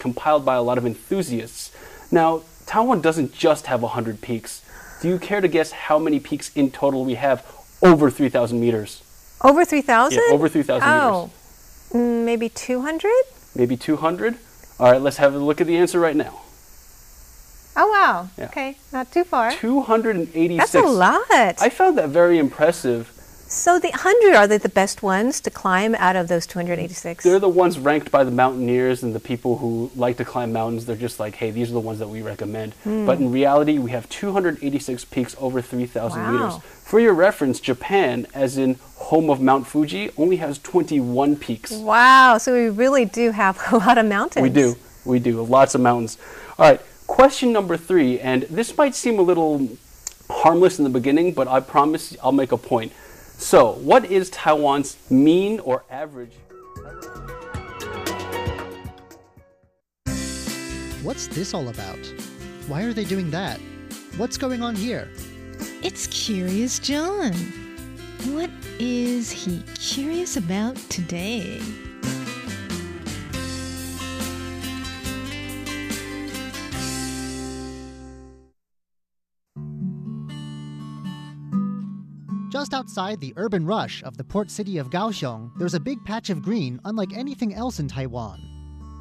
compiled by a lot of enthusiasts. Now, Taiwan doesn't just have 100 peaks. Do you care to guess how many peaks in total we have over 3,000 meters? Over 3,000? Yeah, over 3,000 oh. meters. Mm, maybe 200? Maybe 200? All right, let's have a look at the answer right now. Oh, wow. Yeah. Okay, not too far. 286. That's a lot. I found that very impressive. So the 100 are they the best ones to climb out of those 286? They're the ones ranked by the mountaineers and the people who like to climb mountains. They're just like, hey, these are the ones that we recommend. Mm. But in reality, we have 286 peaks over 3,000 wow. meters. For your reference, Japan, as in home of Mount Fuji, only has 21 peaks. Wow, so we really do have a lot of mountains. We do. We do. Lots of mountains. All right, question number three, and this might seem a little harmless in the beginning, but I promise I'll make a point. So, what is Taiwan's mean or average? What's this all about? Why are they doing that? What's going on here? It's Curious John. What is he curious about today? Just outside the urban rush of the port city of Kaohsiung, there's a big patch of green unlike anything else in Taiwan.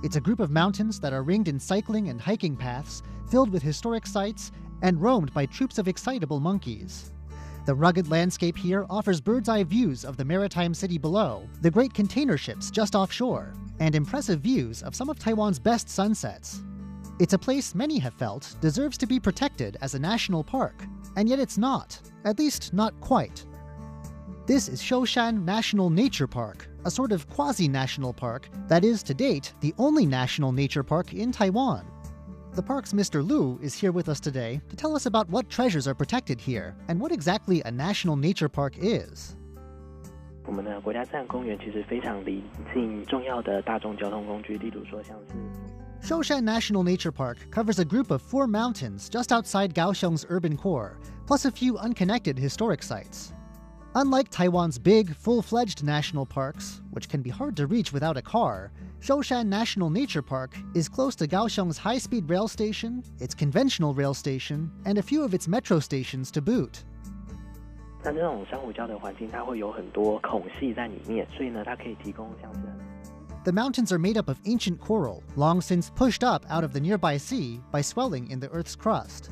It's a group of mountains that are ringed in cycling and hiking paths, filled with historic sites, and roamed by troops of excitable monkeys. The rugged landscape here offers bird's eye views of the maritime city below, the great container ships just offshore, and impressive views of some of Taiwan's best sunsets. It's a place many have felt deserves to be protected as a national park, and yet it's not, at least not quite. This is Shoushan National Nature Park, a sort of quasi national park that is, to date, the only national nature park in Taiwan. The park's Mr. Lu is here with us today to tell us about what treasures are protected here and what exactly a national nature park is. Shoushan National Nature Park covers a group of four mountains just outside Kaohsiung's urban core, plus a few unconnected historic sites. Unlike Taiwan's big, full fledged national parks, which can be hard to reach without a car, Shoushan National Nature Park is close to Kaohsiung's high speed rail station, its conventional rail station, and a few of its metro stations to boot. The mountains are made up of ancient coral, long since pushed up out of the nearby sea by swelling in the Earth's crust.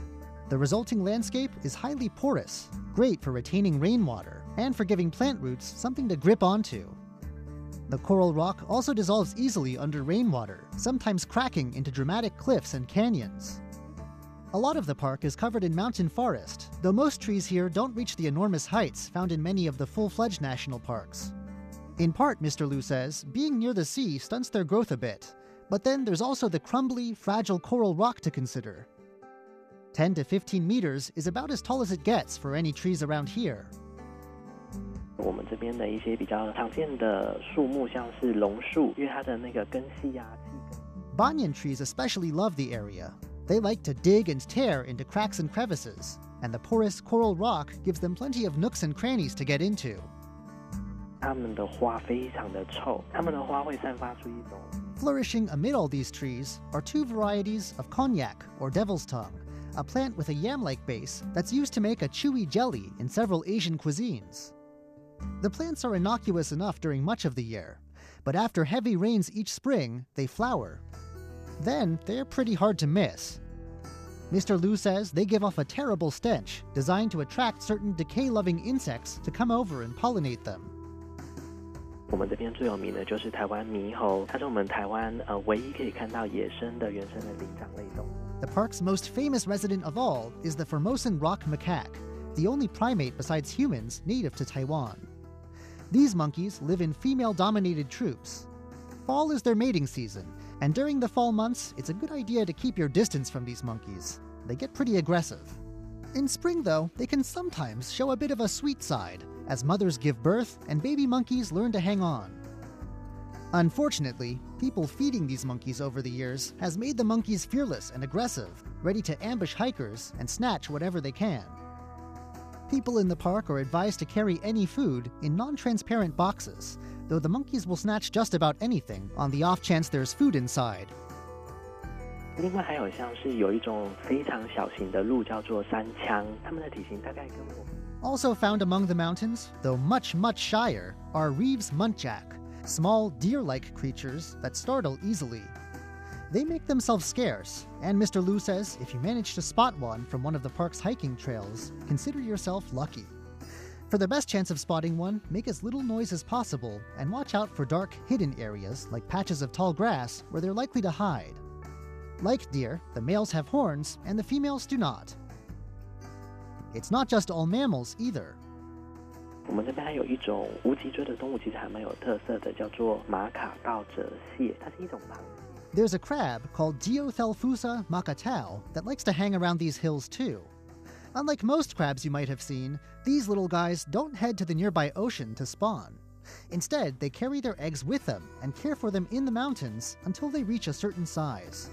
The resulting landscape is highly porous, great for retaining rainwater, and for giving plant roots something to grip onto. The coral rock also dissolves easily under rainwater, sometimes cracking into dramatic cliffs and canyons. A lot of the park is covered in mountain forest, though most trees here don't reach the enormous heights found in many of the full fledged national parks. In part, Mr. Lu says, being near the sea stunts their growth a bit, but then there's also the crumbly, fragile coral rock to consider. 10 to 15 meters is about as tall as it gets for any trees around here. Banyan trees especially love the area. They like to dig and tear into cracks and crevices, and the porous coral rock gives them plenty of nooks and crannies to get into. Flourishing amid all these trees are two varieties of konjac or devil's tongue, a plant with a yam like base that's used to make a chewy jelly in several Asian cuisines. The plants are innocuous enough during much of the year, but after heavy rains each spring, they flower. Then they're pretty hard to miss. Mr. Lu says they give off a terrible stench designed to attract certain decay loving insects to come over and pollinate them. 我们这边最有名的就是台湾猕猴，它是我们台湾呃唯一可以看到野生的原生的灵长类动物。The park's most famous resident of all is the Formosan rock macaque, the only primate besides humans native to Taiwan. These monkeys live in female dominated troops. Fall is their mating season, and during the fall months, it's a good idea to keep your distance from these monkeys. They get pretty aggressive. In spring, though, they can sometimes show a bit of a sweet side, as mothers give birth and baby monkeys learn to hang on. Unfortunately, people feeding these monkeys over the years has made the monkeys fearless and aggressive, ready to ambush hikers and snatch whatever they can. People in the park are advised to carry any food in non transparent boxes, though the monkeys will snatch just about anything on the off chance there's food inside. 另外还有像是有一种非常小型的鹿叫做山羌，它们的体型大概跟我。Also found among the mountains, though much, much shyer, are Reeves muntjac, small deer like creatures that startle easily. They make themselves scarce, and Mr. Liu says if you manage to spot one from one of the park's hiking trails, consider yourself lucky. For the best chance of spotting one, make as little noise as possible and watch out for dark, hidden areas like patches of tall grass where they're likely to hide. Like deer, the males have horns and the females do not. It's not just all mammals either. 我们这边还有一种无脊椎的动物，其实还蛮有特色的，叫做马卡道折蟹，它是一种螃蟹。 There's a crab called Geothelphusa makatao that likes to hang around these hills too. Unlike most crabs you might have seen, these little guys don't head to the nearby ocean to spawn. Instead, they carry their eggs with them and care for them in the mountains until they reach a certain size.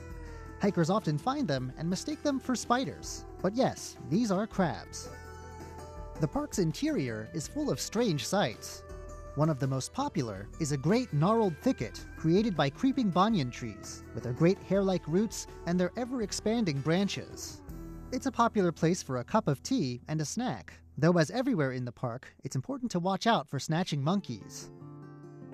Hikers often find them and mistake them for spiders. But yes, these are crabs. The park's interior is full of strange sights. One of the most popular is a great gnarled thicket created by creeping banyan trees, with their great hair like roots and their ever expanding branches. It's a popular place for a cup of tea and a snack, though, as everywhere in the park, it's important to watch out for snatching monkeys.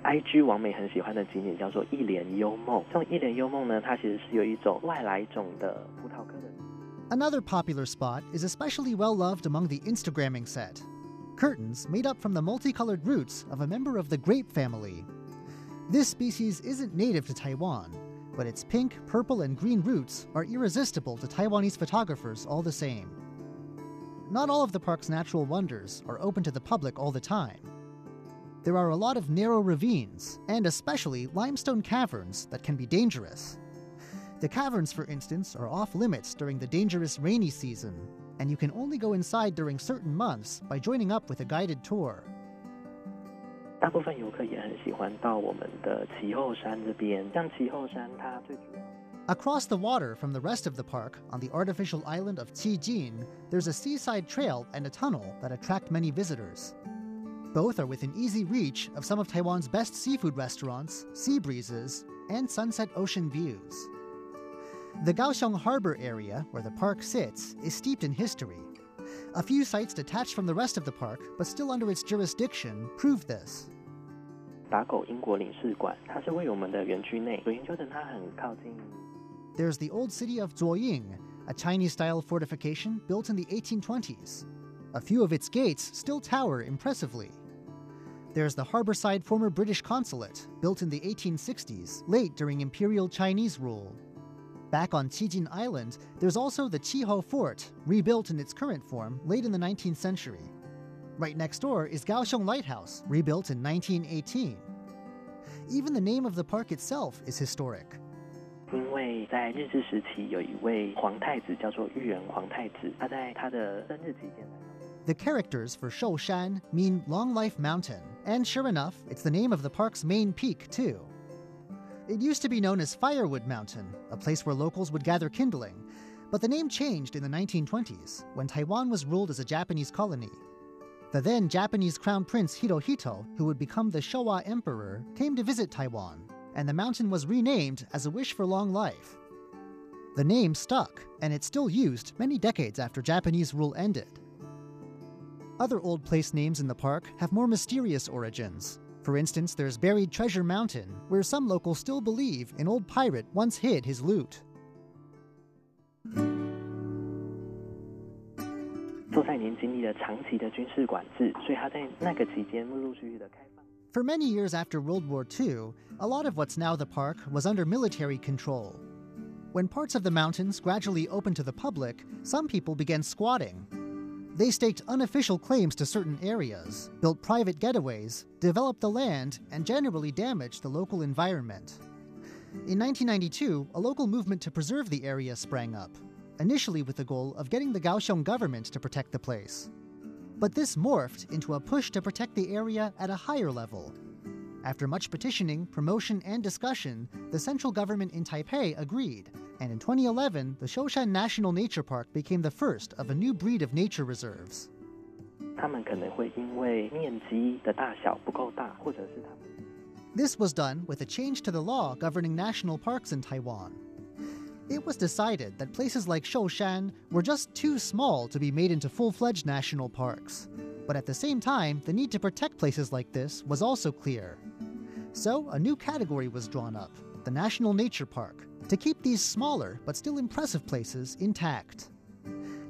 IG 王美很喜欢的景点叫做一帘幽梦。这种一帘幽梦呢，它其实是有一种外来种的葡萄科的。Another popular spot is especially well loved among the Instagramming set curtains made up from the multicolored roots of a member of the grape family. This species isn't native to Taiwan, but its pink, purple, and green roots are irresistible to Taiwanese photographers all the same. Not all of the park's natural wonders are open to the public all the time. There are a lot of narrow ravines, and especially limestone caverns that can be dangerous. The caverns, for instance, are off limits during the dangerous rainy season, and you can only go inside during certain months by joining up with a guided tour. 大部分游客也很喜欢到我们的其后山这边，像其后山它最主要。Across the water from the rest of the park, on the artificial island of Qijin, there's a seaside trail and a tunnel that attract many visitors. Both are within easy reach of some of Taiwan's best seafood restaurants, sea breezes, and sunset ocean views. The Kaohsiung Harbor area, where the park sits, is steeped in history. A few sites detached from the rest of the park, but still under its jurisdiction, prove this. 打狗英国领事馆，它是位于我们的园区内，所以就等它很靠近。There's the old city of Zuoying, a Chinese style fortification built in the 1820s. A few of its gates still tower impressively. There's the harborside former British consulate, built in the 1860s, late during Imperial Chinese rule. Back on Qijin Island, there's also the Qiho Fort, rebuilt in its current form late in the 19th century. Right next door is Kaohsiung Lighthouse, rebuilt in 1918. Even the name of the park itself is historic. 因为在日治时期，有一位皇太子叫做裕仁皇太子，他在他的生日期间。The characters for Shoushan mean Long Life Mountain, and sure enough, it's the name of the park's main peak, too. It used to be known as Firewood Mountain, a place where locals would gather kindling, but the name changed in the 1920s when Taiwan was ruled as a Japanese colony. The then Japanese Crown Prince Hirohito, who would become the Showa Emperor, came to visit Taiwan, and the mountain was renamed as a wish for long life. The name stuck, and it's still used many decades after Japanese rule ended. Other old place names in the park have more mysterious origins, for instance, there's Buried Treasure Mountain, where some locals still believe an old pirate once hid his loot. For many years after World War II, a lot of what's now the park was under military control. When parts of the mountains gradually opened to the public, some people began squatting, they staked unofficial claims to certain areas, built private getaways, developed the land, and generally damaged the local environment. In 1992, a local movement to preserve the area sprang up, initially with the goal of getting the Kaohsiung government to protect the place. But this morphed into a push to protect the area at a higher level. After much petitioning, promotion, and discussion, the central government in Taipei agreed and in 2011, the Shoushan National Nature Park became the first of a new breed of nature reserves. This was done with a change to the law governing national parks in Taiwan. It was decided that places like Shoushan were just too small to be made into full fledged national parks. But at the same time, the need to protect places like this was also clear. So, a new category was drawn up the National Nature Park to keep these smaller but still impressive places intact.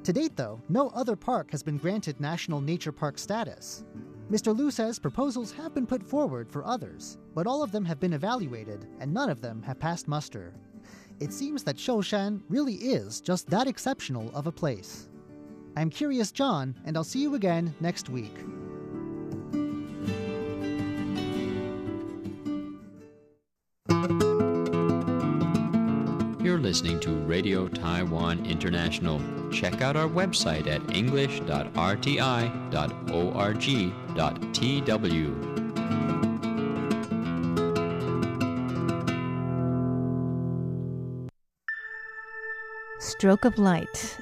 To date, though, no other park has been granted National Nature Park status. Mr. Liu says proposals have been put forward for others, but all of them have been evaluated and none of them have passed muster. It seems that Shoushan really is just that exceptional of a place. I'm Curious John, and I'll see you again next week. You're listening to Radio Taiwan International. Check out our website at english.rti.org.tw. Stroke of Light,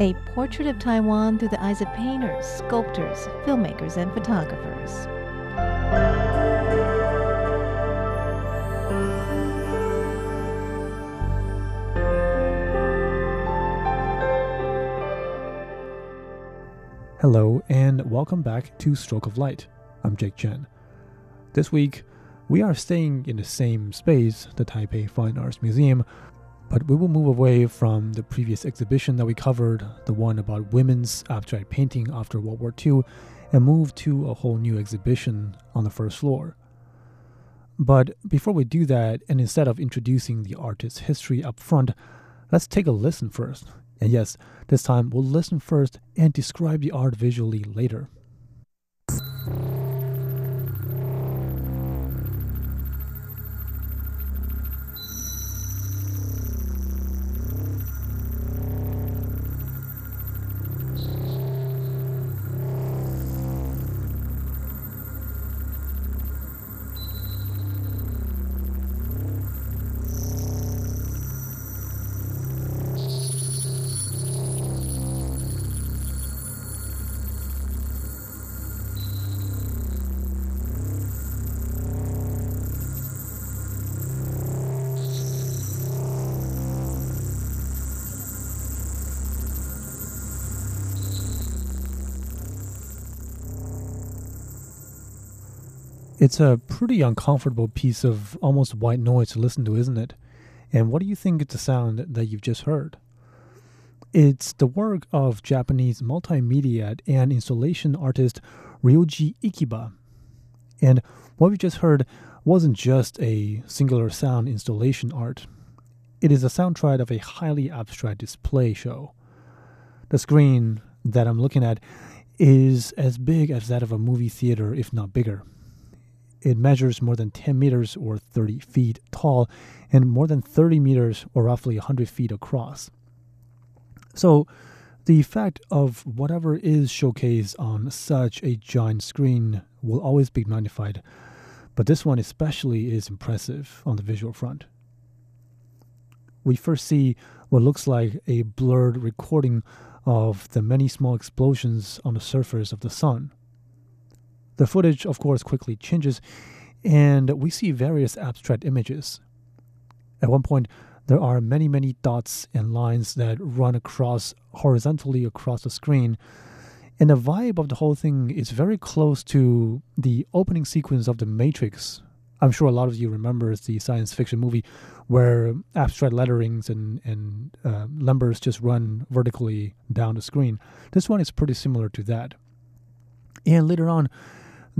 a portrait of Taiwan through the eyes of painters, sculptors, filmmakers, and photographers. Hello, and welcome back to Stroke of Light. I'm Jake Chen. This week, we are staying in the same space, the Taipei Fine Arts Museum, but we will move away from the previous exhibition that we covered, the one about women's abstract painting after World War II, and move to a whole new exhibition on the first floor. But before we do that, and instead of introducing the artist's history up front, let's take a listen first. And yes, this time we'll listen first and describe the art visually later. It's a pretty uncomfortable piece of almost white noise to listen to, isn't it? And what do you think is the sound that you've just heard? It's the work of Japanese multimedia and installation artist Ryoji Ikeda. And what we just heard wasn't just a singular sound installation art. It is a soundtrack of a highly abstract display show. The screen that I'm looking at is as big as that of a movie theater, if not bigger. It measures more than 10 meters or 30 feet tall and more than 30 meters or roughly 100 feet across. So, the effect of whatever is showcased on such a giant screen will always be magnified, but this one especially is impressive on the visual front. We first see what looks like a blurred recording of the many small explosions on the surface of the sun. The footage, of course, quickly changes, and we see various abstract images. At one point, there are many, many dots and lines that run across horizontally across the screen. And the vibe of the whole thing is very close to the opening sequence of The Matrix. I'm sure a lot of you remember the science fiction movie where abstract letterings and, and uh, numbers just run vertically down the screen. This one is pretty similar to that. And later on,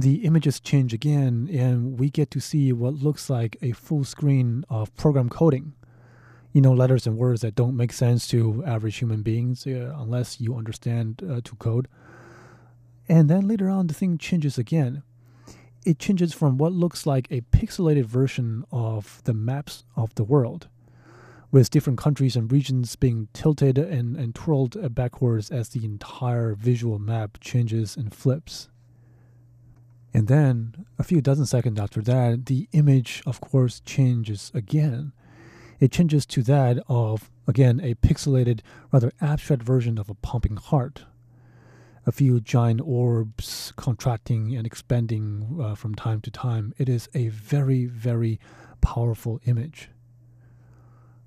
the images change again, and we get to see what looks like a full screen of program coding. You know, letters and words that don't make sense to average human beings uh, unless you understand uh, to code. And then later on, the thing changes again. It changes from what looks like a pixelated version of the maps of the world, with different countries and regions being tilted and, and twirled backwards as the entire visual map changes and flips. And then, a few dozen seconds after that, the image, of course, changes again. It changes to that of, again, a pixelated, rather abstract version of a pumping heart. A few giant orbs contracting and expanding uh, from time to time. It is a very, very powerful image.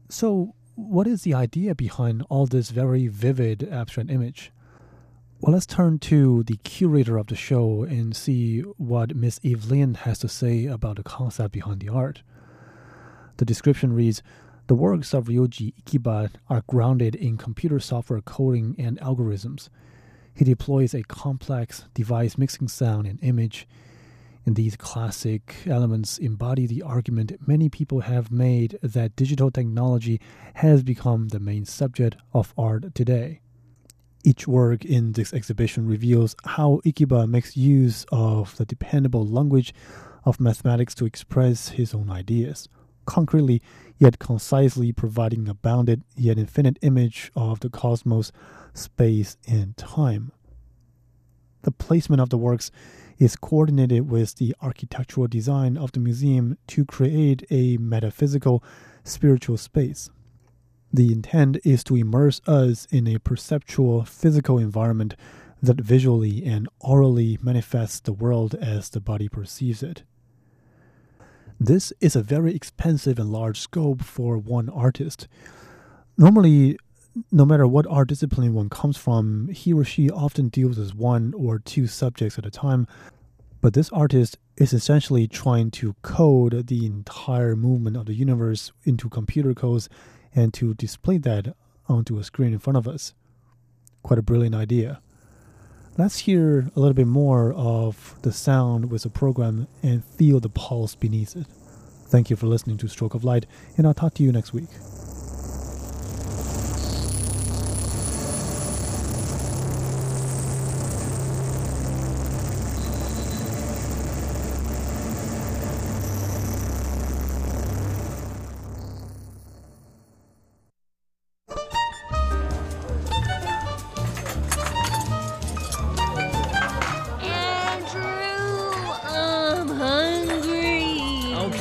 So, what is the idea behind all this very vivid abstract image? Well, let's turn to the curator of the show and see what Miss Evelyn has to say about the concept behind the art. The description reads The works of Ryoji Ikeda are grounded in computer software coding and algorithms. He deploys a complex device mixing sound and image. And these classic elements embody the argument many people have made that digital technology has become the main subject of art today. Each work in this exhibition reveals how Ikeda makes use of the dependable language of mathematics to express his own ideas, concretely yet concisely providing a bounded yet infinite image of the cosmos, space, and time. The placement of the works is coordinated with the architectural design of the museum to create a metaphysical, spiritual space. The intent is to immerse us in a perceptual, physical environment that visually and orally manifests the world as the body perceives it. This is a very expensive and large scope for one artist. Normally, no matter what art discipline one comes from, he or she often deals with one or two subjects at a time. But this artist is essentially trying to code the entire movement of the universe into computer codes and to display that onto a screen in front of us. Quite a brilliant idea. Let's hear a little bit more of the sound with the program and feel the pulse beneath it. Thank you for listening to Stroke of Light, and I'll talk to you next week. hungry.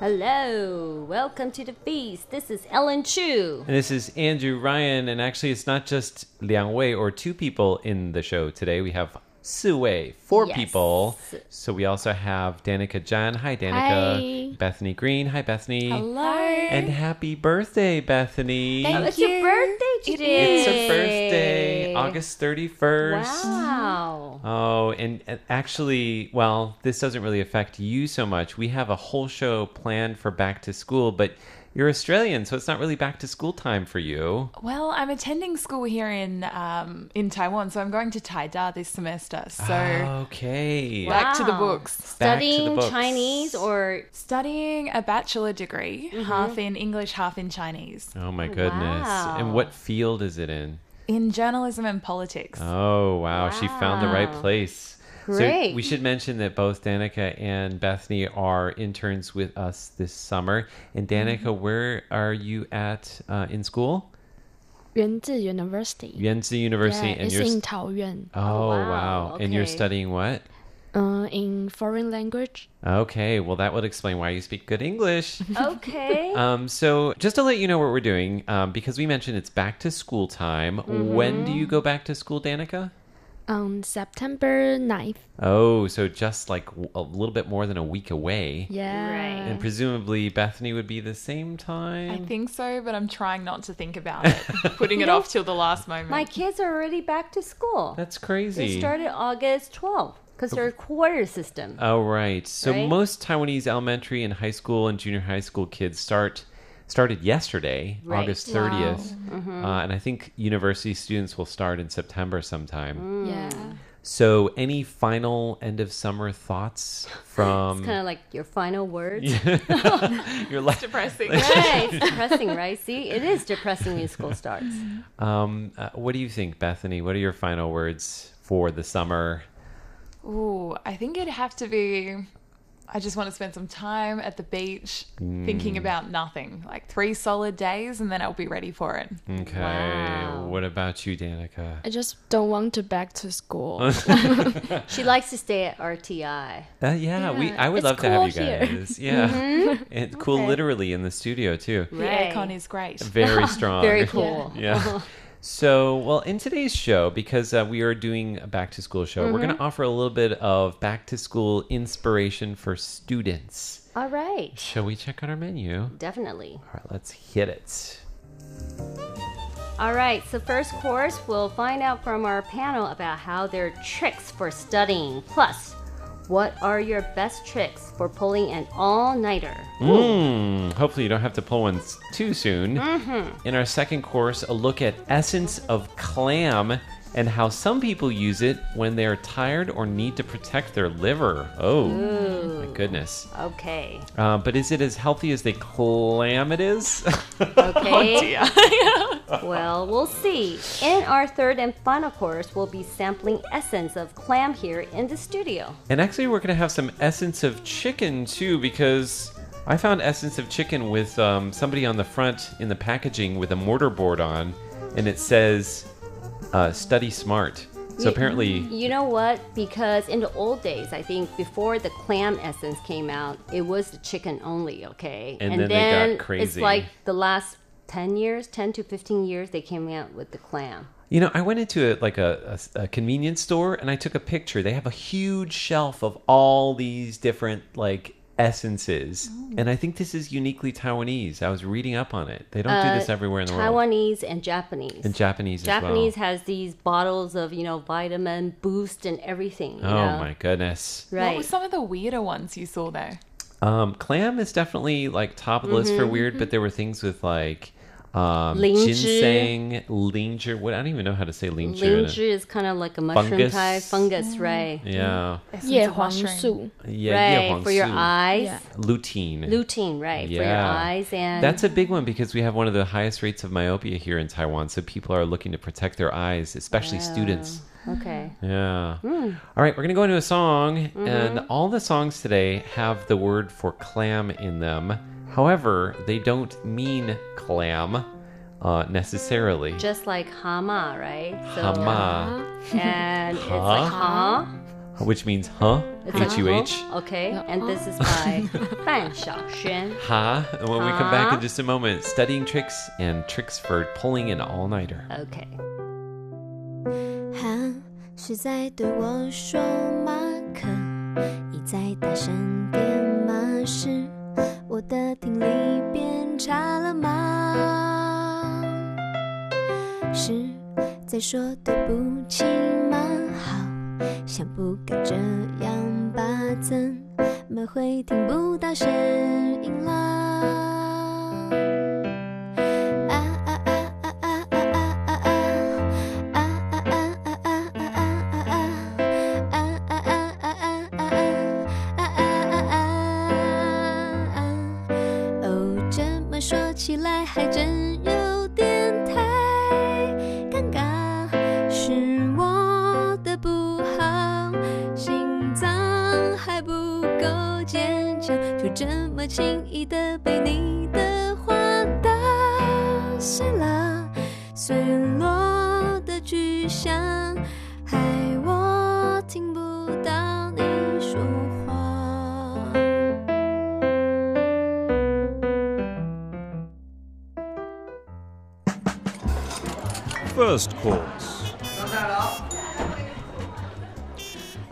？Hello, welcome to the feast. This is Ellen Chu. And this is Andrew Ryan, and actually, it's not just Liang Wei or two people in the show today. We have Su Wei, four Yes. people. So we also have Danica Jan. Hi, Danica. Hi. Bethany Green. Hi, Bethany. Hello. And happy birthday, Bethany. Thank Oh, it's your birthday today. It's her birthday, August 31st. Wow. Oh, and, and actually, well, this doesn't really affect you so much. We have a whole show planned for back to school, but you're Australian, so it's not really back to school time for you. Well, I'm attending school here in um, in Taiwan, so I'm going to Taida this semester. So okay. back to the books. Back to the Studying books. Chinese or Studying a bachelor degree, Mm-hmm. half in English, half in Chinese, Oh my goodness. And what field is it in? in journalism and politics. Oh, wow. She found the right Wow. Place. So we should mention that both Danica and Bethany are interns with us this summer. And Danica, Mm-hmm. where are you at uh, in school? 源自 University. Yuan Ze University. Yeah, and it's you're in Taoyuan. Oh, wow. wow. And you're studying what? Uh, in foreign language. Okay, well, that would explain why you speak good English. okay. um, so, just to let you know what we're doing, um, because we mentioned it's back to school time. When do you go back to school, Danica? On September 9th. Oh, so just like a little bit more than a week away. Yeah. Right. And presumably Bethany would be the same time. I think so, but I'm trying not to think about it, putting it off till the last moment. My kids are already back to school. That's crazy. They started August 12th because they're a quarter system. Oh, right. So Right? most Taiwanese elementary and high school and junior high school kids start started yesterday, Right. August 30th. Uh, and I think university students will start in September sometime. Yeah. So any final end of summer thoughts from It's kind of like your final words. your life? depressing. right. It's depressing, right? See, it is depressing when school starts. Um, uh, what do you think, Bethany? What are your final words for the summer? Ooh, I think it'd have to be I just want to spend some time at the beach thinking Mm. about nothing. Like three solid days and then I'll be ready for it. Okay. What about you, Danica? I just don't want to back to school. She likes to stay at RTI. Uh, yeah, we. I would it's love to have you cool here. guys. Yeah, Mhm. it's cool. Okay. Literally in the studio too. The Right. aircon is great. Very strong. Very cool. Yeah. So, well, in today's show, because uh, we are doing a back to school show, we're going Mm-hmm. to offer a little bit of back to school inspiration for students. All right. Shall we check out our menu? Definitely. All right, let's hit it. All right, so first course, we'll find out from our panel about how there are tricks for studying. Plus, what are your best tricks for pulling an all nighter? Mm, hopefully, you don't have to pull one too soon. Mhm. In our second course, a look at essence of clam and how some people use it when they're tired or need to protect their liver. Oh, my goodness. Okay. Uh, but is it as healthy as they clam it is? Okay. well, we'll see. In our third and final course, we'll be sampling essence of clam here in the studio. And actually, we're going to have some essence of chicken too, because I found essence of chicken with um, somebody on the front in the packaging with a mortar board on, and it says uh, "Study Smart." So You- apparently, You know what? Because in the old days, I think before the clam essence came out, it was the chicken only, okay? And then they got It's like the last 10 years, 10 to 15 years, they came out with the clam. you know, I went into a, like a, a, a convenience store and I took a picture. They have a huge shelf of all these different like essences, and I think this is uniquely Taiwanese. I was reading up on it. They don't do this Uh, everywhere in the world. Taiwanese and Japanese. And Japanese as well. Japanese has these bottles of, you know, vitamin boost and everything. You Oh know? my goodness. Right. What were some of the weirder ones you saw there? Um, clam is definitely like top of the list for Mhm. weird, but there were things with like um, Lingzhi. ginseng, linger. What I don't even know how to say linger. in it. Lingzhi is kind of like a mushroom Fungus. type fungus, right? Yeah. Essence Yeah, of mushroom. Yeah, right, yeah, for your eyes. Yeah. Lutein. Lutein, right, for your eyes and That's a big one because we have one of the highest rates of myopia here in Taiwan. So people are looking to protect their eyes, especially students. Okay. Yeah. Mm. All right, we're going to go into a song, Mhm. and all the songs today have the word for clam in them. However, they don't mean clam uh, necessarily. Just like hama, right? Hama. And it's Huh? like huh? Which means huh? It's H U H. like, Okay, and this is by Fan Xiaoxuan. Ha. And when we come back in Huh? just a moment, studying tricks and tricks for pulling an all nighter. Okay. 哈，是在对我说马克，一再大声点吗？是 我的听力变差了吗？是在说对不起吗？好像不该这样吧？怎么会听不到声音了？起来还真有点太尴尬，是我的不好，心脏还不够坚强，就这么轻易的被你 First course.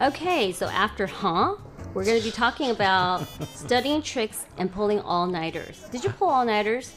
Okay, so after huh, we're going to be talking about studying tricks and pulling all nighters. Did you pull all nighters?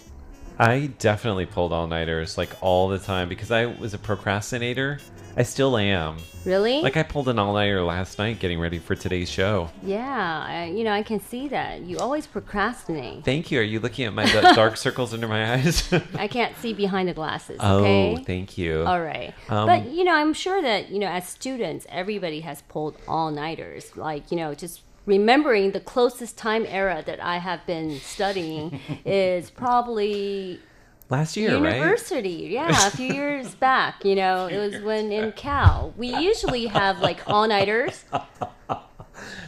I definitely pulled all nighters like all the time because I was a procrastinator. I still am. Really? Like I pulled an all nighter last night getting ready for today's show. Yeah, I, you know, I can see that. You always procrastinate. Thank you. Are you looking at my dark circles under my eyes? I can't see behind the glasses. oh, Okay. thank you. All right. Um, but, you know, I'm sure that, you know, as students, everybody has pulled all nighters. Like, you know, just remembering the closest time era that I have been studying is probably last year, right? university. Yeah, a few years back. You know, it was when in Cal. We usually have like all nighters.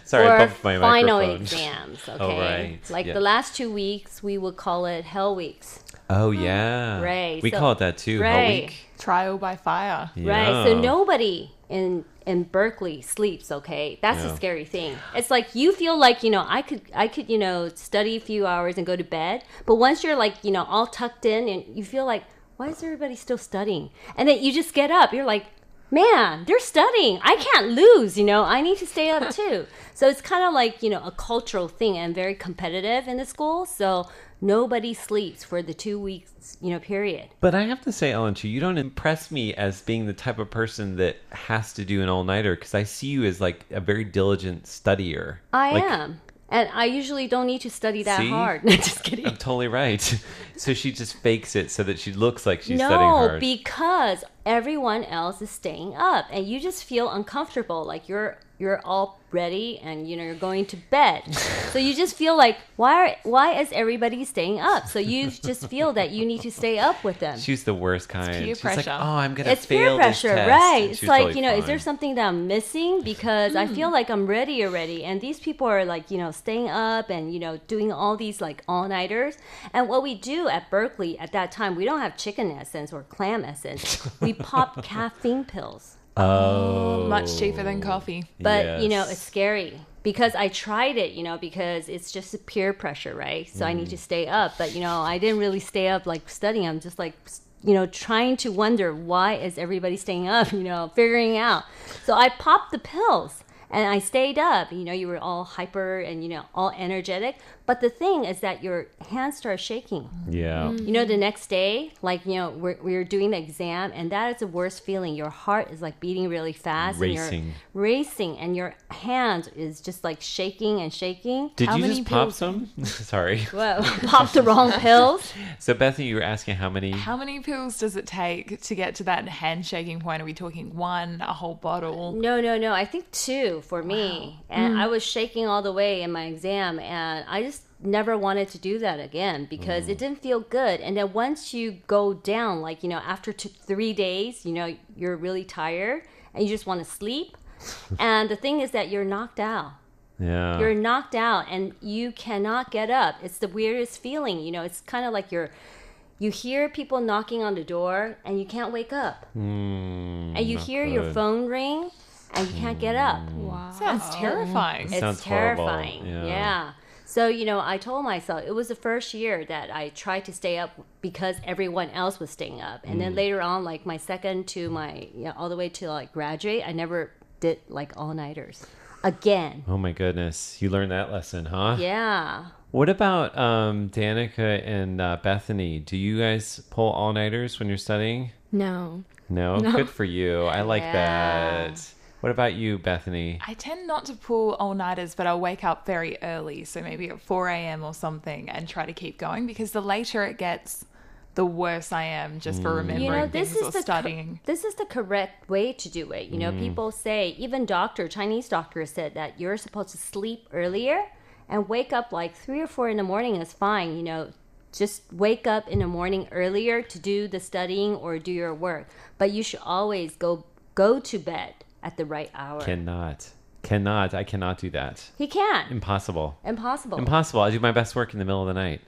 Sorry, for I bumped my final microphone. exams. Oh, okay, Oh, right. like the last two weeks, we would call it hell weeks. Oh mm. yeah, Right, We so- call it that too. Hell right. week. Trial by fire. Right. So nobody in in Berkeley sleeps. Okay, that's Yeah. the scary thing. It's like you feel like you know I could I could you know study a few hours and go to bed, but once you're like you know all tucked in and you feel like why is everybody still studying? And then you just get up. You're like. Man, they're studying. I can't lose, you know. I need to stay up too. So it's kind of like, you know, a cultural thing and very competitive in the school. So nobody sleeps for the two weeks, you know, period. But I have to say, Ellen, too, you don't impress me as being the type of person that has to do an all nighter because I see you as like a very diligent studier. I Like, am. And I usually don't need to study that See? hard. just kidding. I'm totally right. So she just fakes it so that she looks like she's no, studying hard. because everyone else is staying up and you just feel uncomfortable like you're you're all ready and you know you're going to bed. so you just feel like why are, why is everybody staying up? So you just feel that you need to stay up with them. She's the worst kind. peer she's like, pressure. oh, I'm gonna it's fail peer pressure, this test. right? It's like totally you know, is there something that I'm missing? Because I feel like I'm ready already, and these people are like you know staying up and you know doing all these like all nighters. And what we do at Berkeley at that time, we don't have chicken essence or clam essence. we pop caffeine pills. Oh, Much cheaper than coffee. But you know, it's scary because I tried it, you know, because it's just peer pressure, right? So I need to mm. stay up, but you know, I didn't really stay up like studying. I'm just like you know, trying to wonder why is everybody staying up, you know, figuring out. So I popped the pills and I stayed up. You know, you were all hyper and you know, all energetic, but the thing is that your hands start shaking. Yeah. Mm-hmm. You know, the next day, like, you know, we're, we're doing the exam, and that is the worst feeling. Your heart is like beating really fast. And Racing. you're racing, and your hand is just like shaking and shaking. Did How you many just pop some? Sorry. Well, pop the wrong pills. So Bethany, you were asking how many? How many pills does it take to get to that handshaking point? Are we talking one, a whole bottle? No, no, no. I think two for me. And Mm. I was shaking all the way in my exam, and I just never wanted to do that again because it didn't feel good. And then once you go down, like, you know, after two, three days, you know, you're really tired and you just want to sleep. and the thing is that you're knocked out. Yeah. You're knocked out and you cannot get up. It's the weirdest feeling. You know, it's kind of like you're. You hear people knocking on the door and you can't wake up. Mm, and you hear your phone ring and you can't get up. Wow. Sounds terrifying. It's Sounds terrifying. Yeah. Yeah. So, you know, I told myself it was the first year that I tried to stay up because everyone else was staying up. And then Mm. later on, like my second to my, you know, all the way to like graduate, I never did like all nighters again. Oh my goodness, you learned that lesson, huh? Yeah. What about um, Danica and uh, Bethany? Do you guys pull all nighters when you're studying? No. No? No. Good for you. I like Yeah. that. What about you, Bethany? I tend not to pull all nighters, but I'll wake up very early, so maybe at 4 a.m. or something, and try to keep going because the later it gets, the worse I am just for remembering you know this things is or the co- studying. this is the correct way to do it you know Mm. people say even doctor chinese doctor said that you're supposed to sleep earlier and wake up like three or four in the morning is fine you know just wake up in the morning earlier to do the studying or do your work but you should always go go to bed at the right hour Cannot. Cannot. I cannot do that. he can't Impossible. impossible Impossible. I do my best work in the middle of the night.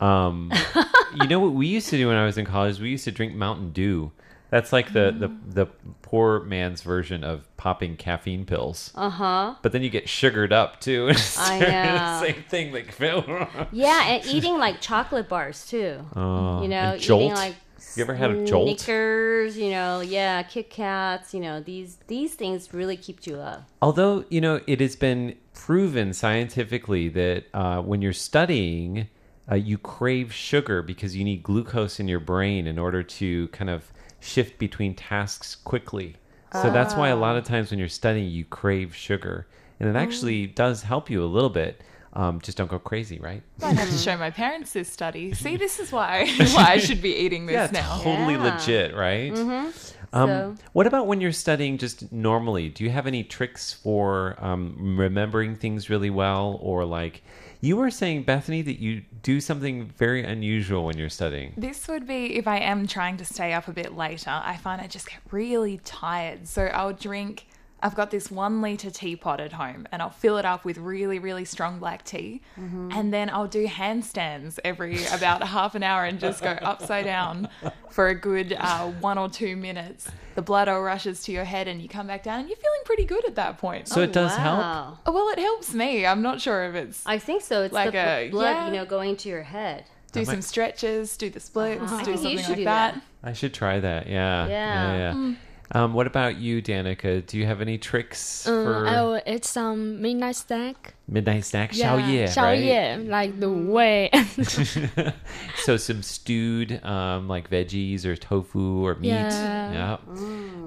Um, you know what we used to do when I was in college? We used to drink Mountain Dew. That's like the, the, the poor man's version of popping caffeine pills. uh-huh But then you get sugared up too. I know. Same thing. Like Phil. yeah and eating like chocolate bars too Oh, you know eating Jolt? like You ever had a Jolt? Snickers, you know, yeah, Kit Kats, you know, these these things really keep you up. Although, you know, it has been proven scientifically that uh, when you're studying, uh, you crave sugar because you need glucose in your brain in order to kind of shift between tasks quickly. So that's why a lot of times when you're studying, you crave sugar. And it actually does help you a little bit. Um, just don't go crazy, right? I'd have to show my parents this study. See, this is why why I should be eating this yeah, now. totally legit, right? Mhm. Um, So- What about when you're studying just normally? Do you have any tricks for um, remembering things really well? Or like you were saying, Bethany, that you do something very unusual when you're studying. This would be if I am trying to stay up a bit later. I find I just get really tired. So I'll drink I've got this one liter teapot at home and I'll fill it up with really, really strong black tea. Mm-hmm. And then I'll do handstands every about half an hour and just go upside down for a good uh, one or two minutes. The blood all rushes to your head and you come back down and you're feeling pretty good at that point. So it does help? Wow. Oh, well, it helps me. I'm not sure if it's. I think so. It's like the a blood, yeah. you know, going to your head. Do I might- some stretches, do the splits, Uh-huh. I do something should like do that. that. I should try that. Yeah. Yeah. yeah. Mm. Um, what about you, Danica? Do you have any tricks Uh, for I will eat some midnight snack. midnight snack? Yeah, 宵夜, xiao right? ye, like the way. so some stewed um, like veggies or tofu or meat. Yeah.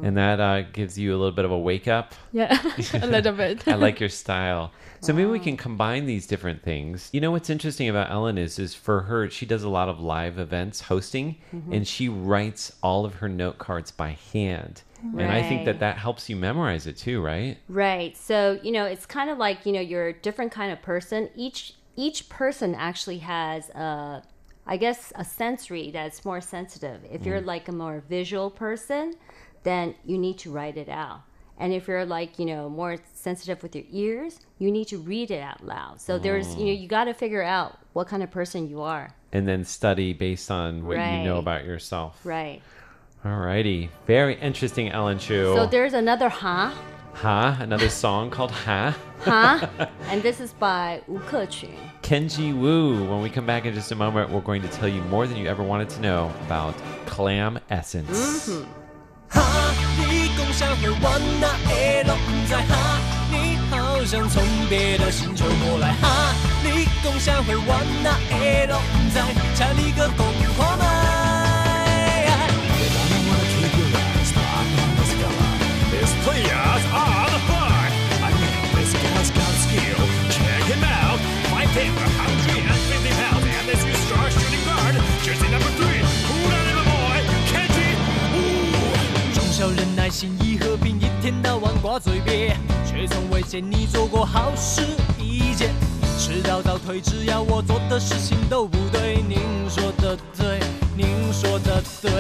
And that uh, gives you a little bit of a wake up. yeah, a little bit. I like your style. So maybe we can combine these different things. You know what's interesting about Ellen is is for her she does a lot of live events hosting Mhm. and she writes all of her note cards by hand. And I think that that helps you memorize it too, right? Right. So, you know, it's kind of like, you know, you're a different kind of person. Each each person actually has a I guess a sensory that's more sensitive. If you're Mm. like a more visual person, then you need to write it out. And if you're like, you know, more sensitive with your ears, you need to read it out loud. So there's, you know, Mm. you got to figure out what kind of person you are. And then study based on what you know about yourself. Right. Alrighty. Very interesting, Ellen Chu. So there's another huh? Ha, another song called Ha. Huh? and this is by Wu Kechun. Kenji Wu. When we come back in just a moment, we're going to tell you more than you ever wanted to know about clam essence. 你共享会玩那 A 都不在哈，你好像从别的星球过来哈，你共享会玩那 A 都不在，查理个疯 中小人耐心一和平一天到晚挂嘴边却从未见你做过好事一件迟到到退只要我做的事情都不对您说的对。您说的对。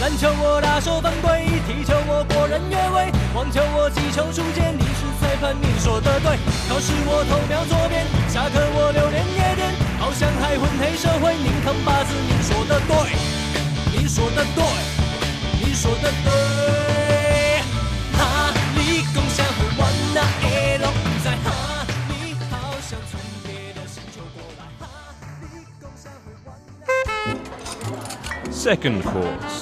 篮球我大手犯规踢球我果然越位网球我击球出界你是裁判，您说的对。考试我偷瞄左边，下课我留恋夜店，好像还混黑社会。您扛把子，您说的对，您说的对。你说的对，哈，你共享会玩那 A 都不在哈，你好像从别的星球过来哈，你共享会玩。Second course.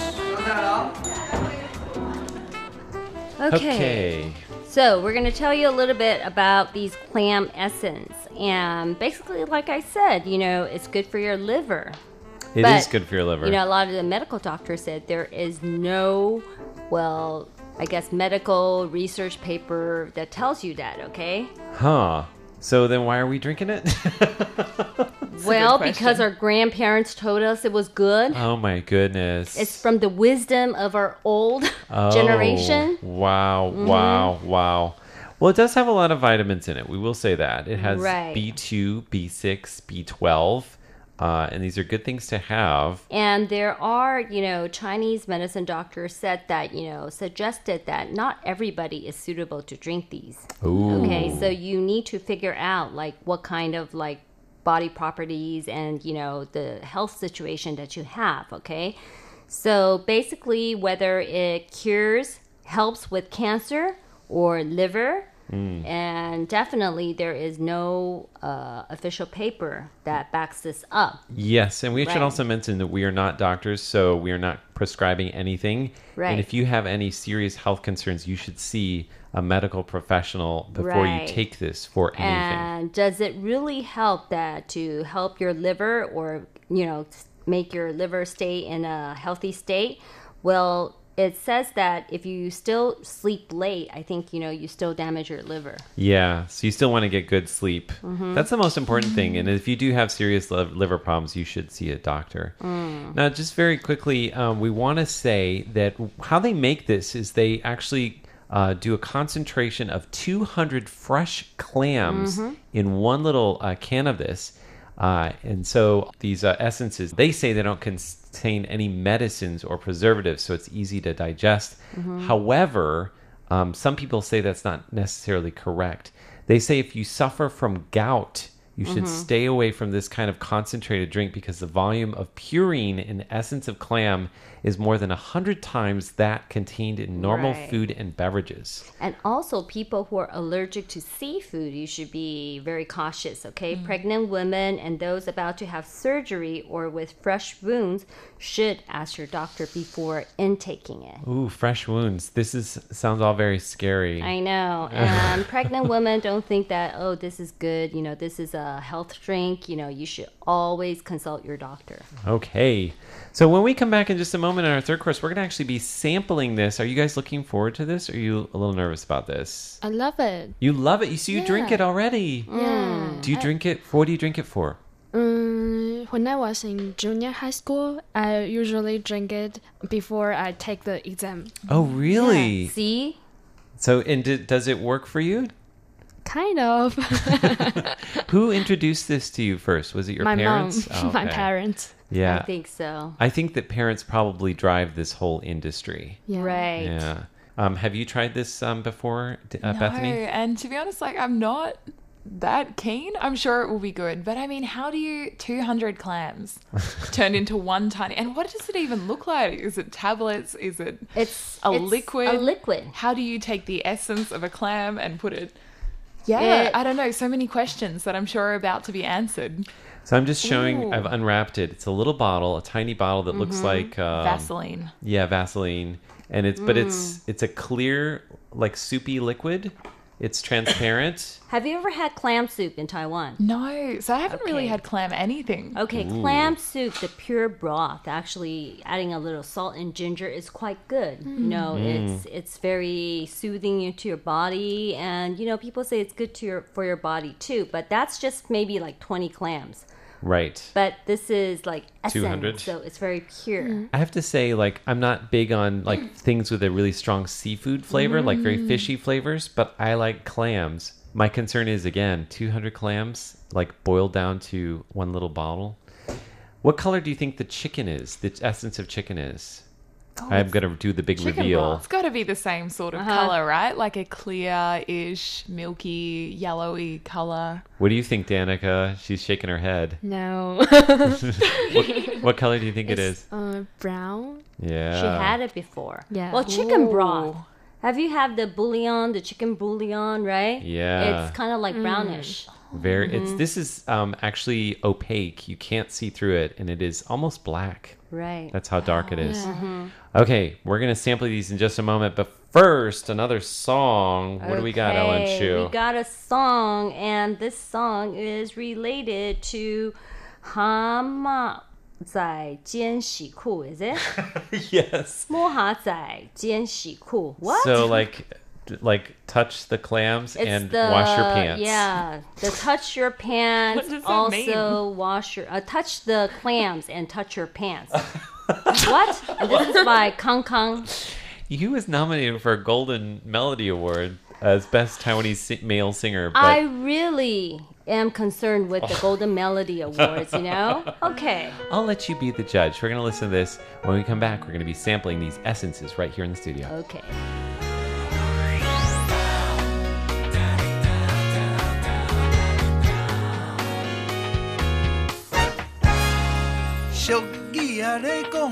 Okay. So we're going to tell you a little bit about these clam essence, and basically, like I said, you know, it's good for your liver. It is is good for your liver. You know, a lot of the medical doctors said there is no, well, I guess medical research paper that tells you that. Okay. Huh. So then why are we drinking it? well, because our grandparents told us it was good. oh my goodness. It's from the wisdom of our old Oh, generation. Wow, Mhm. wow, wow. Well, it does have a lot of vitamins in it. We will say that. It has Right. B2, B6, B12, uh, and these are good things to have. And there are, you know, Chinese medicine doctors said that, you know, suggested that not everybody is suitable to drink these. Ooh. Okay, so you need to figure out like what kind of like body properties and, you know, the health situation that you have, okay? So basically whether it cures, helps with cancer or liver, Mm. and definitely there is no uh, official paper that backs this up. Yes, and we should also mention that we are not doctors, so we are not prescribing anything. Right. And if you have any serious health concerns, you should see a medical professional before Right. you take this for anything. And does it really help that to help your liver or, you know, make your liver stay in a healthy state? Well, it says that if you still sleep late, I think, you know, you still damage your liver. Yeah, so you still want to get good sleep. Mhm. That's the most important thing. And if you do have serious liver problems, you should see a doctor. Mm. Now, just very quickly, um, we want to say that how they make this is they actually uh, do a concentration of 200 fresh clams Mhm. in one little uh, can of this. Uh, and so these uh, essences, they say they don't contain any medicines or preservatives, so it's easy to digest. Mhm. However, um, some people say that's not necessarily correct. They say if you suffer from gout, you should Mhm. stay away from this kind of concentrated drink because the volume of purine in the essence of clam is more than 100 times that contained in normal Right. food and beverages. And also, people who are allergic to seafood, you should be very cautious, okay? Pregnant women and those about to have surgery or with fresh wounds should ask your doctor before intaking it. Ooh, fresh wounds. This is sounds all very scary. I know. And pregnant women don't think that, oh, this is good, you know, this is a health drink. You know, you should always consult your doctor. Okay. So when we come back in just a moment in our third course, we're going to actually be sampling this. Are you guys looking forward to this? Or are you a little nervous about this? I love it. You love it. You see, you drink it already. Yeah. Do you drink it? For, What do you drink it for? Um, when I was in junior high school, I usually drink it before I take the exam. Oh, really? See? So, and d- does it work for you? Kind of. Who introduced this to you first? Was it your My mom. parents? Oh, My parents. Yeah. I think so. I think that parents probably drive this whole industry. Yeah. Right. Yeah. Um, have you tried this um, before, D- uh, no, Bethany? and to be honest, like I'm not that keen. I'm sure it will be good, but I mean, how do you 200 clams turned into one tiny? And what does it even look like? Is it tablets? Is it it's a it's liquid? a liquid. How do you take the essence of a clam and put it? Yeah, It- I don't know. So many questions that I'm sure are about to be answered. So I'm just showing. Ooh. I've unwrapped it. It's a little bottle, a tiny bottle that looks Mhm. like um, Vaseline. Yeah, Vaseline, and it's but it's Mm. it's a clear, like soupy liquid. It's transparent. Have you ever had clam soup in Taiwan? No, so I haven't really had clam anything. Okay, Ooh. clam soup, the pure broth, actually adding a little salt and ginger is quite good. You know, Mm. it's it's very soothing into your body, and you know, people say it's good to your for your body too. But that's just maybe like twenty clams. Right. But this is like essence, 200? so it's very pure. I have to say, like, I'm not big on like things with a really strong seafood flavor, like very Mm. fishy flavors, but I like clams. My concern is again, 200 clams, like boiled down to one little bottle. What color do you think the chicken is? The essence of chicken is? Oh, I'm gonna do the big reveal. broth. It's got to be the same sort of Uh-huh. color, right? Like a clear-ish, milky, yellowy color. What do you think, Danica? She's shaking her head. No. what, what color do you think it It's. Uh, brown. Yeah. She had it before. Yeah. Well, chicken Ooh. broth. Have you had the bouillon, the chicken bouillon, right? Yeah. It's kind of like Mm. brownish. Very. It's Mhm. this is um, actually opaque. You can't see through it, and it is almost black. Right. That's how dark it is. Mhm. Okay, we're gonna sample these in just a moment, but first, another song. What do we got, Ellen Okay, Shu? We got a song, and this song is related to Hama 仔兼喜裤, is it? yes. 摸蛤仔兼喜裤. What? So like, d- like touch the clams It's and the, wash your pants. Yeah, the touch your pants. What does that also wash your uh, touch the clams and touch your pants. what? And this is by Kang Kang. He was nominated for a Golden Melody Award as best Taiwanese si- male singer. But I really am concerned with the Golden Melody Awards. You know? Okay. I'll let you be the judge. We're gonna listen to this. When we come back, we're gonna be sampling these essences right here in the studio. Okay. 俗语啊咧讲，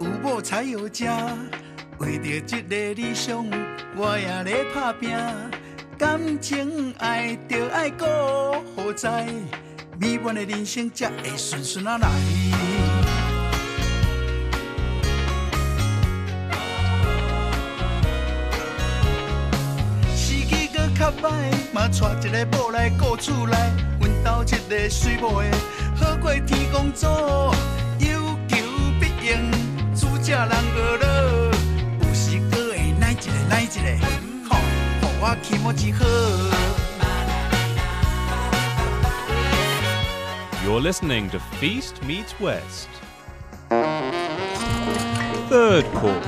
有某才有家。为着这个理想，我也咧打拼。感情爱着爱顾好在，美满的人生才会顺顺啊来。时机搁较歹，嘛带一个某来顾厝内，阮兜一个水某的，好过天公祖，有求必应，主 人学乐，有时搁会来一个来一个，吼，互我气毛一好。 You're listening to Feast Meets West. Third course.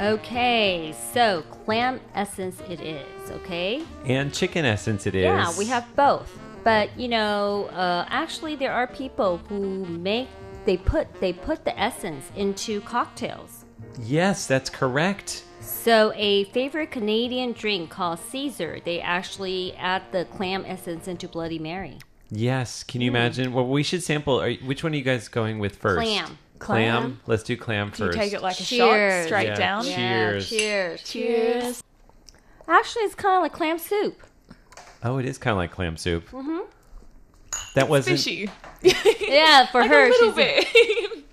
Okay, so clam essence it is, okay? And chicken essence it is. Yeah, we have both. But you know, uh, actually, there are people who make they put they put the essence into cocktails. Yes, that's correct. So a favorite Canadian drink called Caesar, they actually add the clam essence into Bloody Mary. Yes. Can you imagine? Well, we should sample. Are, which one are you guys going with first? Clam. Clam. Clam. Let's do clam Do you first. take it like a Cheers. shot straight Yeah, down? cheers. cheers. Cheers. Actually, it's kind of like clam soup. Oh, it is kind of like clam soup. hmm That wasn't. Fishy. Yeah, for Like a her, little she's bit.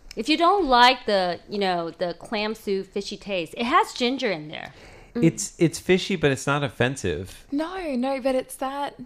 if you don't like the, you know, the clam soup fishy taste, it has ginger in there. It's it's fishy, but it's not offensive. No, no, but it's that.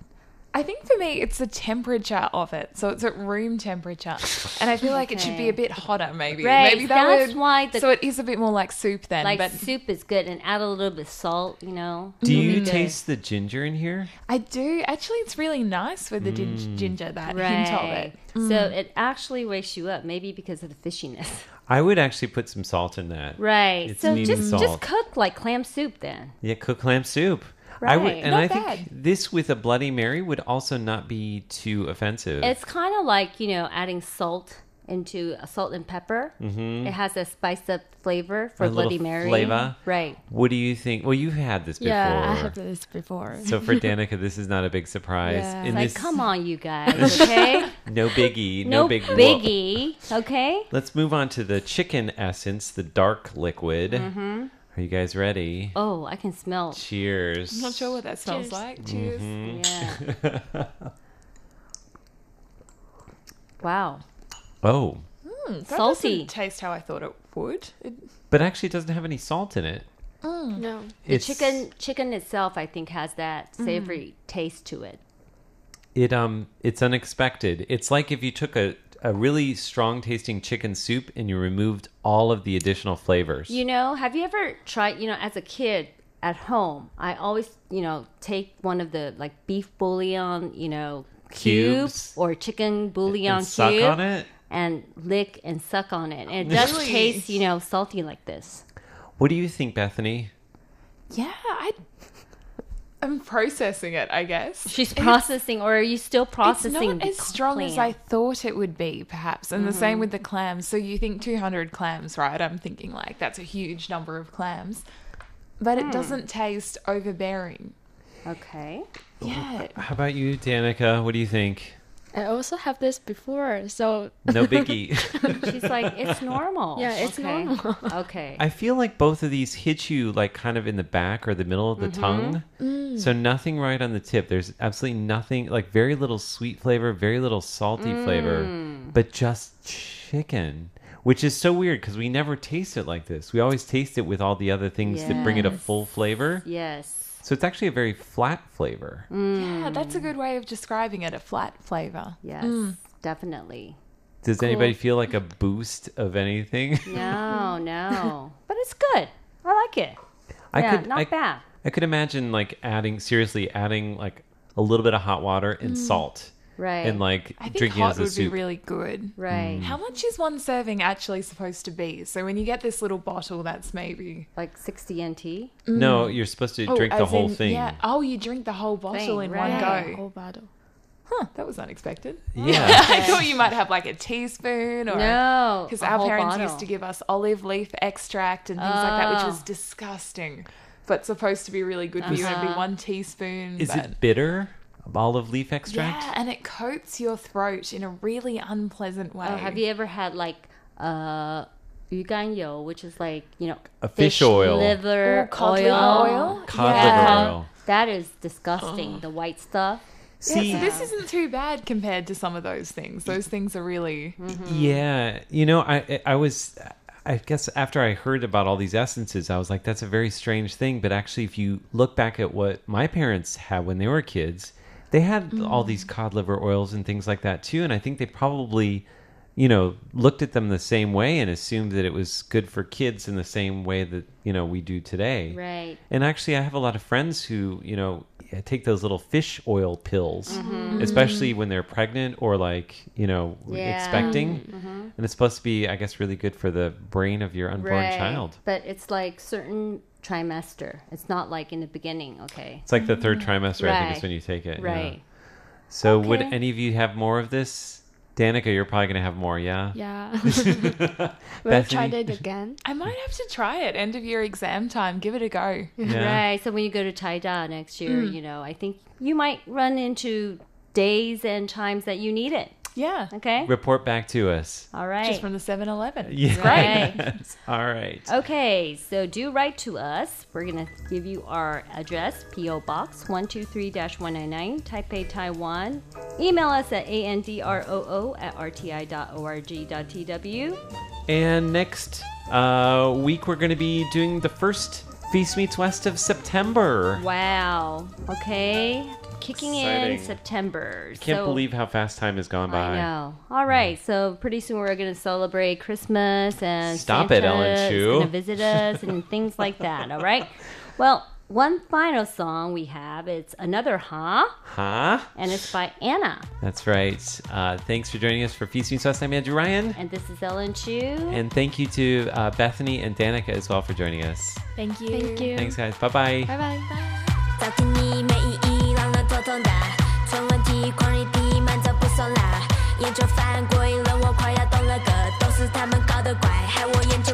I think for me, it's the temperature of it. So it's at room temperature, and I feel like it should be a bit hotter. Maybe, Right, maybe that that's would, why the- so it is a bit more like soup then. Like but soup is good, and add a little bit of salt. You know. Do you good. taste the ginger in here? I do actually. It's really nice with the Mm. ginger. That Right. hint of it. So Mm. it actually wakes you up, maybe because of the fishiness. I would actually put some salt in that. Right. It's so just salt. just cook like clam soup then. Yeah, cook clam soup. I would, and Not I think this with a Bloody Mary would also not be too offensive. It's kind of like you know adding salt into a salt and pepper. Mhm. It has a spiced up flavor for A Bloody Mary. flavor. Right. What do you think? Well, you've had this before. Yeah, I have this before. So for Danica, this is not a big surprise. Yeah. In like, this, come on, you guys, okay? no biggie, no, no big whoop. biggie, okay? Let's move on to the chicken essence, the dark liquid. Mhm. Are you guys ready? Oh, I can smell. Cheers. I'm not sure what that smells Cheers. like. Cheers. Mhm. Yeah. Wow. oh, Mm, that Salty. doesn't taste how I thought it would. It, but actually, it doesn't have any salt in it. mm. No. The chicken chicken itself, I think, has that savory taste to it. It um, it's unexpected. It's like if you took a a really strong tasting chicken soup and you removed all of the additional flavors. You know, have you ever tried, you know, as a kid at home, I always, you know, take one of the like beef bouillon, you know, Cubes. cube or chicken bouillon And suck cube on it? and lick and suck on it. And it does taste, you know, salty like this. What do you think, Bethany? yeah, I. I'm processing it. I guess She's It's- processing, or are you still processing? It's not the as strong as? I thought it would be, perhaps. And the same Mhm. with the clams. So you think 200 clams, right? I'm thinking like that's a huge number of clams, but Hmm. it doesn't taste overbearing. Okay. Yeah. How about you, Danica? What do you think? I also have this before, so No biggie. She's like, it's normal. Yeah, it's Okay. normal. Okay. I feel like both of these hit you like kind of in the back or the middle of the Mhm. tongue. Mm. So nothing right on the tip. There's absolutely nothing like very little sweet flavor, very little salty flavor, Mm. but just chicken. Which is so weird because we never taste it like this. We always taste it with all the other things that bring it a full flavor. yes. So it's actually a very flat flavor. Yeah, that's a good way of describing it. A flat flavor. Yes, Mm. definitely. Does Cool. anybody feel like a boost of anything? No, no. but it's good. I like it. I yeah, could- not I- bad. I could imagine like adding seriously adding like a little bit of hot water and Mm. salt. Right. And like I think drinking hot as a would be really good. Right. Mm. How much is one serving actually supposed to be? So when you get this little bottle, that's maybe Like 60 NT? Mm. No, oh, you're supposed to Oh, drink the as whole in- thing. Yeah. Oh, you drink the whole bottle Thing, in right. one go. whole bottle. Huh, that was unexpected. Yeah. I thought you might have like a teaspoon or No, because a our whole parents bottle. used to give us olive leaf extract and things like that, which was Oh. disgusting, but supposed to be really good for uh-huh. you. And it'd be Uh-huh. one teaspoon. Is but- it bitter? olive leaf extract. Yeah, and it coats your throat in a really unpleasant oh, way. Oh, have you ever had like uh yuganyo, which is like you know a fish, fish oil, liver Ooh, oil, oil? cod yeah. liver oil? That is disgusting. Oh. The white stuff. See, yeah, so this isn't too bad compared to some of those things. Those things are really mm-hmm. Yeah, you know, I I was I guess after I heard about all these essences, I was like, that's a very strange thing. But actually, if you look back at what my parents had when they were kids, they had all these cod liver oils and things like that too. And I think they probably, you know, looked at them the same way and assumed that it was good for kids in the same way that you know we do today. Right. And actually, I have a lot of friends who, you know, take those little fish oil pills, Mhm. especially when they're pregnant or like, you know, Yeah. expecting. Mhm. And it's supposed to be, I guess, really good for the brain of your unborn Right. child. But it's like certain trimester. It's not like in the beginning, okay? It's like the third trimester, I think, is when you take it. yeah. Right. So, would any of you have more of this, Danica, you're probably gonna have more, yeah. Yeah. we'll try Bethany? that again. I might have to try it. End of year exam time. Give it a go. Yeah. Right. So when you go to Taida next year, Mm. you know, I think you might run into days and times that you need it. Yeah. Okay. Report back to us. All right. Just from the 7 Eleven. Yes. Right. All right. Okay, so do write to us. We're going to give you our address P.O. Box 123 199, Taipei, Taiwan. Email us at andrew at rti.org.tw. And next uh, week, we're going to be doing the first Feast Meets West of September. Wow. Okay. Kicking in Exciting. September. Can't so, believe how fast time has gone by. I know. All right. So pretty soon we're going to celebrate Christmas and Stop it, Santa Ellen Chu. going to visit us and things like that. All right. Well, one final song we have it's another huh, Huh? and it's by Anna. That's right. Uh, thanks for joining us for Feast Meets West. I'm Andrew Ryan. And this is Ellen Chu. And thank you to uh, Bethany and Danica as well for joining us. Thank you. Thank you. Thanks, guys. Bye bye. Bye bye.早听你没意义，让人头痛的。纯问题，狂热地慢走不送啦。研究犯规了，我快要懂了个，都是他们搞得怪，害我眼球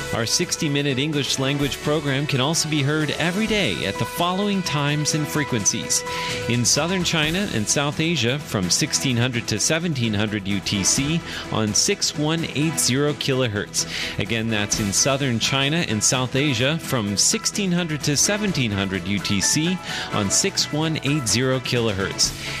Our 60 minute English language program can also be heard every day at the following times and frequencies. In southern China and South Asia from 1600 to 1700 UTC on 6180 kilohertz. Again, that's in southern China and South Asia from 1600 to 1700 UTC on 6180 kilohertz.